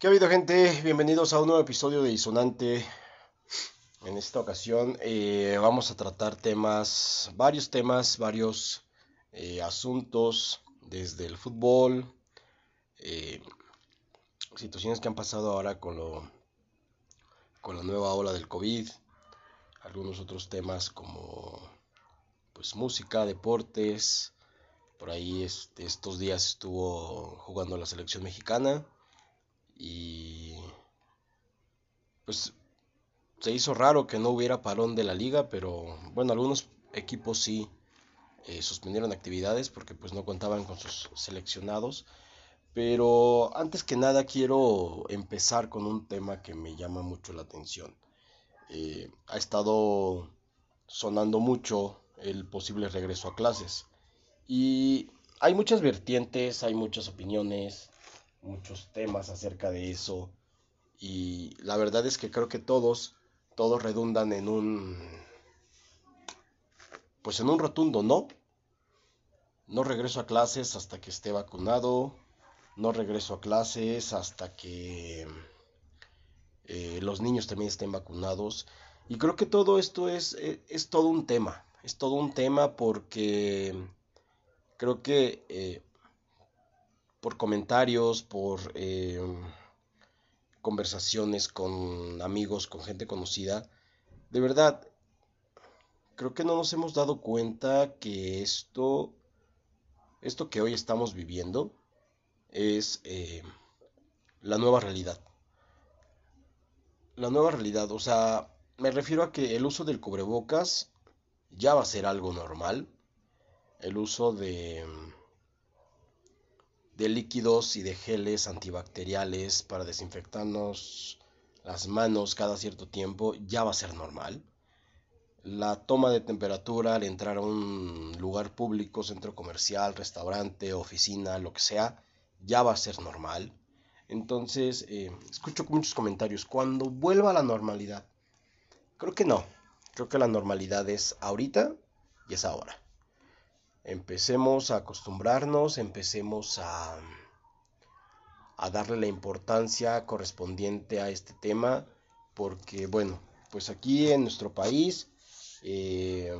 ¿Qué ha habido gente? Bienvenidos a un nuevo episodio de Isonante. En esta ocasión eh, vamos a tratar temas, varios temas, varios eh, asuntos, desde el fútbol, eh, situaciones que han pasado ahora con, lo, con la nueva ola del COVID, algunos otros temas como pues música, deportes, por ahí este, estos días estuvo jugando la selección mexicana y pues se hizo raro que no hubiera parón de la liga, pero bueno, algunos equipos sí eh, suspendieron actividades porque pues no contaban con sus seleccionados. Pero antes que nada quiero empezar con un tema que me llama mucho la atención. Eh, ha estado sonando mucho el posible regreso a clases. Y hay muchas vertientes, hay muchas opiniones, muchos temas acerca de eso. Y la verdad es que creo que todos, todos redundan en un, pues en un rotundo no. No regreso a clases hasta que esté vacunado. No regreso a clases hasta que eh, los niños también estén vacunados. Y creo que todo esto es, eh, es todo un tema es todo un tema porque creo que eh, por comentarios, por eh, conversaciones con amigos, con gente conocida, de verdad, creo que no nos hemos dado cuenta que esto, esto que hoy estamos viviendo, es eh, la nueva realidad. La nueva realidad, o sea, me refiero a que el uso del cubrebocas ya va a ser algo normal. El uso de, de líquidos y de geles antibacteriales para desinfectarnos las manos cada cierto tiempo ya va a ser normal. La toma de temperatura al entrar a un lugar público, centro comercial, restaurante, oficina, lo que sea, ya va a ser normal. Entonces, eh, escucho muchos comentarios. Cuando vuelva a la normalidad, creo que no. Creo que la normalidad es ahorita y es ahora. Empecemos a acostumbrarnos, empecemos a, a darle la importancia correspondiente a este tema, porque bueno, pues aquí en nuestro país eh,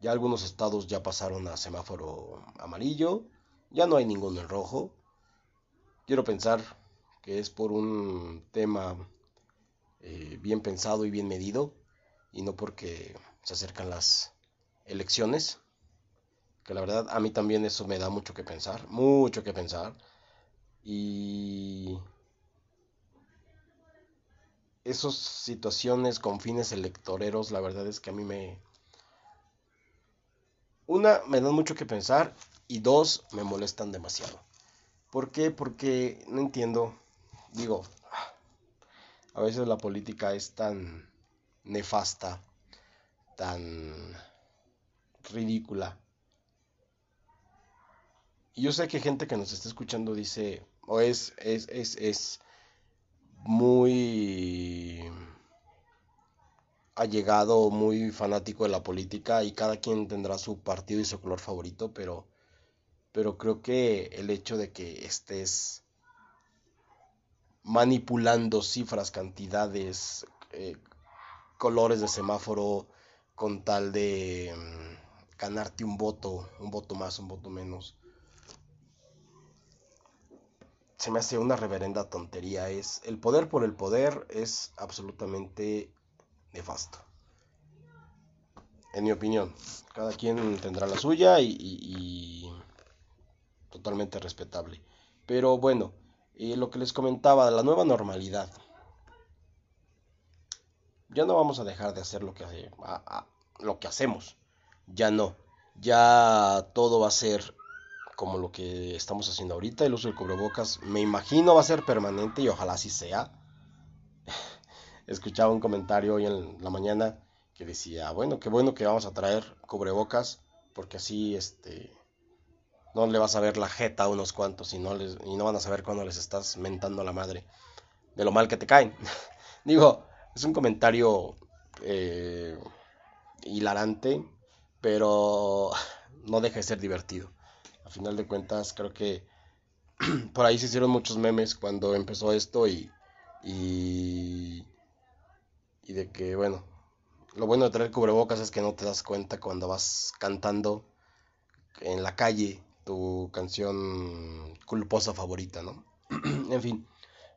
ya algunos estados ya pasaron a semáforo amarillo, ya no hay ninguno en rojo. Quiero pensar que es por un tema eh, bien pensado y bien medido y no porque se acercan las elecciones, que la verdad a mí también eso me da mucho que pensar, mucho que pensar. Y esas situaciones con fines electoreros, la verdad es que a mí me... Una, me dan mucho que pensar y dos, me molestan demasiado. ¿Por qué? Porque no entiendo, digo, a veces la política es tan nefasta, tan ridícula. Yo sé que gente que nos está escuchando dice, o es, es, es, es muy allegado, muy fanático de la política y cada quien tendrá su partido y su color favorito, pero, pero creo que el hecho de que estés manipulando cifras, cantidades, eh, colores de semáforo con tal de mm, ganarte un voto, un voto más, un voto menos. Se me hace una reverenda tontería. Es el poder por el poder es absolutamente nefasto. En mi opinión, cada quien tendrá la suya y, totalmente respetable. Pero bueno, eh, lo que les comentaba, la nueva normalidad ya no vamos a dejar de hacer lo que, lo que hacemos. Ya no. Ya todo va a ser como lo que estamos haciendo ahorita. El uso del cubrebocas me imagino va a ser permanente y ojalá así sea. Escuchaba un comentario hoy en la mañana que decía, bueno, qué bueno que vamos a traer cubrebocas porque así este no le vas a ver la jeta a unos cuantos y no les y no van a saber cuándo les estás mentando a la madre de lo mal que te caen. Digo, es un comentario eh, hilarante, pero no deja de ser divertido. A final de cuentas, creo que por ahí se hicieron muchos memes cuando empezó esto y, y, y de que, bueno, lo bueno de traer cubrebocas es que no te das cuenta cuando vas cantando en la calle tu canción culposa favorita, ¿no? en fin,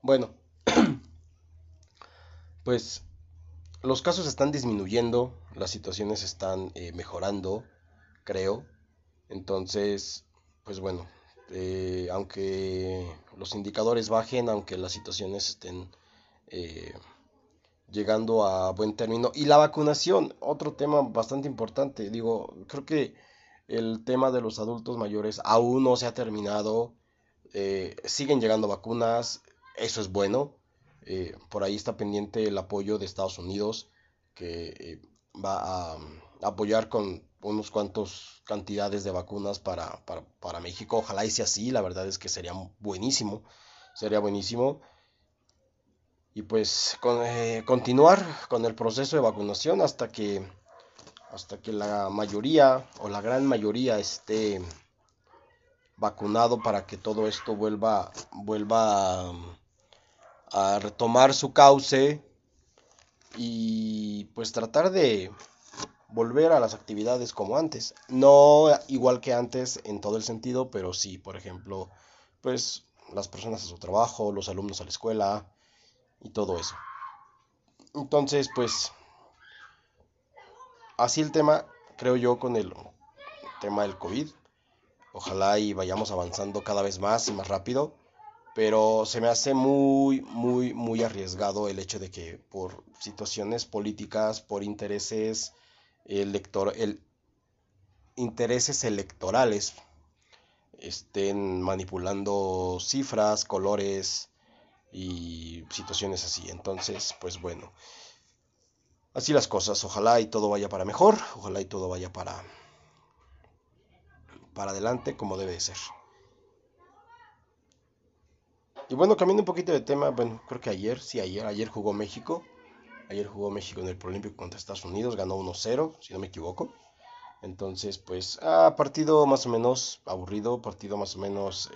bueno, pues los casos están disminuyendo, las situaciones están eh, mejorando, creo. Entonces, pues bueno, eh, aunque los indicadores bajen, aunque las situaciones estén eh, llegando a buen término. Y la vacunación, otro tema bastante importante. Digo, creo que el tema de los adultos mayores aún no se ha terminado. siguen llegando vacunas, eso es bueno. Eh, por ahí está pendiente el apoyo de Estados Unidos, que eh, va a, apoyar con unos cuantos cantidades de vacunas para, para, México. Ojalá y sea así, la verdad es que sería buenísimo, sería buenísimo. Y pues eh, continuar con el proceso de vacunación hasta que, hasta que la mayoría o la gran mayoría esté vacunado para que todo esto vuelva, vuelva a retomar su cauce y pues tratar de volver a las actividades como antes. No igual que antes en todo el sentido, pero sí, por ejemplo, pues las personas a su trabajo, los alumnos a la escuela y todo eso. Entonces, pues así el tema, creo yo, con el tema del COVID. Ojalá y vayamos avanzando cada vez más y más rápido pero se me hace muy, muy, muy arriesgado el hecho de que por situaciones políticas, por intereses, elector el, intereses electorales, estén manipulando cifras, colores y situaciones así. Entonces, pues bueno, así las cosas. Ojalá y todo vaya para mejor, ojalá y todo vaya para, para adelante como debe ser. Y bueno, cambiando un poquito de tema, bueno, creo que ayer, sí, ayer, ayer jugó México. Ayer jugó México en el Prolímpico contra Estados Unidos, ganó 1-0, si no me equivoco. Entonces, pues, ah, partido más o menos aburrido, partido más o menos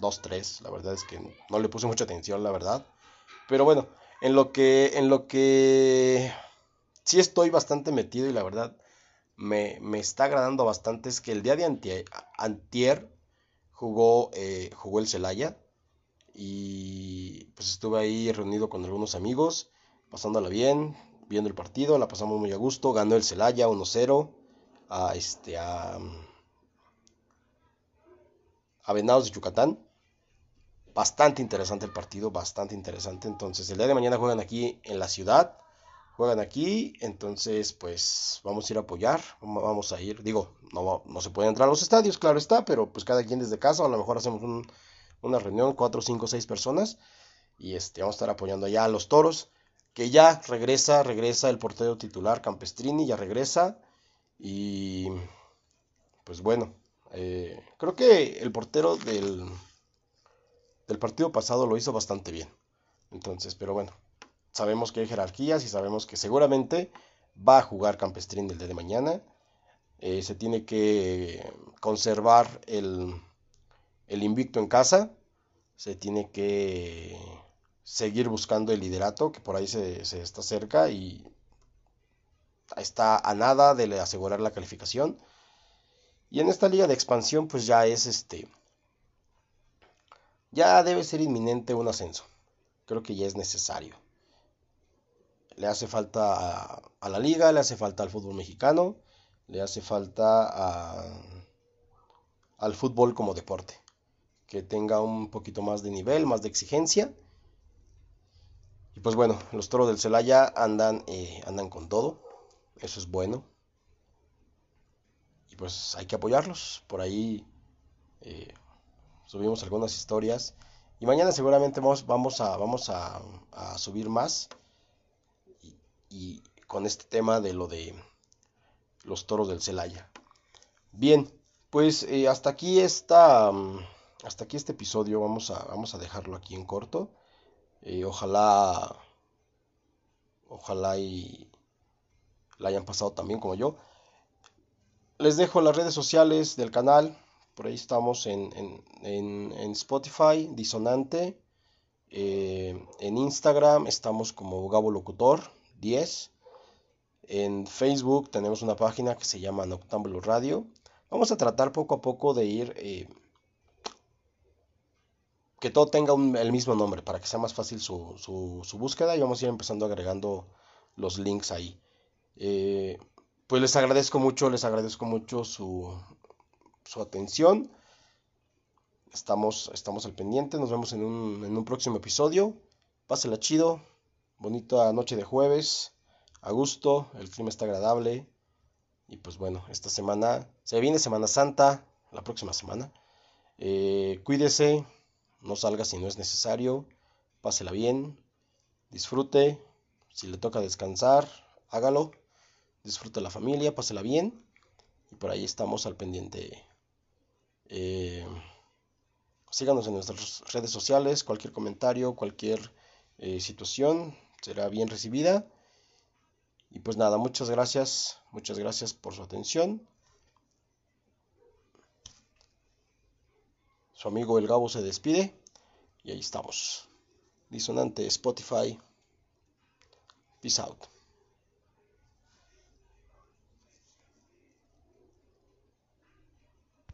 2-3. Eh, la verdad es que no le puse mucha atención, la verdad. Pero bueno, en lo que, en lo que sí estoy bastante metido y la verdad me, me está agradando bastante es que el día de antier, jugó, eh, jugó el Celaya y pues estuve ahí reunido con algunos amigos, pasándola bien, viendo el partido, la pasamos muy a gusto, ganó el Celaya 1-0 a este a, a Venados de Yucatán. Bastante interesante el partido, bastante interesante. Entonces, el día de mañana juegan aquí en la ciudad. Juegan aquí, entonces pues vamos a ir a apoyar, vamos a ir, digo, no, no se puede entrar a los estadios, claro está, pero pues cada quien desde casa, a lo mejor hacemos un, una reunión, cuatro, cinco, seis personas. Y este, vamos a estar apoyando allá a los toros. Que ya regresa, regresa el portero titular Campestrini, ya regresa. Y pues bueno, eh, creo que el portero del, del partido pasado lo hizo bastante bien. Entonces, pero bueno, sabemos que hay jerarquías y sabemos que seguramente va a jugar Campestrini el día de mañana. Eh, se tiene que conservar el, el invicto en casa, se tiene que seguir buscando el liderato, que por ahí se, está cerca y está a nada de asegurar la calificación. Y en esta liga de expansión, pues ya es este. Ya debe ser inminente un ascenso. Creo que ya es necesario. Le hace falta a, la liga, le hace falta al fútbol mexicano, le hace falta al fútbol como deporte que tenga un poquito más de nivel, más de exigencia. Pues bueno, los toros del Celaya andan, eh, andan con todo. Eso es bueno. Y pues hay que apoyarlos. Por ahí eh, subimos algunas historias. Y mañana seguramente vamos, vamos, a, vamos a, subir más. Y, con este tema de lo de los toros del Celaya. Bien, pues eh, hasta aquí está hasta aquí este episodio. Vamos a, vamos a dejarlo aquí en corto. Eh, ojalá, ojalá y la hayan pasado también como yo. Les dejo las redes sociales del canal Por ahí estamos en, Spotify, Disonante. Eh, en Instagram estamos como Gabo Locutor 10. En Facebook tenemos una página que se llama Noctámbulo Radio. Vamos a tratar poco a poco de ir eh, que todo tenga el mismo nombre para que sea más fácil su, búsqueda y vamos a ir empezando agregando los links ahí. Eh, pues les agradezco mucho, les agradezco mucho su, su atención. Estamos, estamos al pendiente, nos vemos en un, próximo episodio. Pásela chido, bonita noche de jueves, a gusto, el clima está agradable. Y pues bueno, esta semana se viene Semana Santa, la próxima semana. Eh, cuídese, no salga si no es necesario, pásela bien, disfrute, si le toca descansar, hágalo, disfrute la familia, pásela bien y por ahí estamos al pendiente. Eh, síganos en nuestras redes sociales, cualquier comentario, cualquier eh, situación será bien recibida. Y pues nada, muchas gracias, muchas gracias por su atención. Su amigo El Gabo se despide y ahí estamos. Disonante Spotify. Peace out.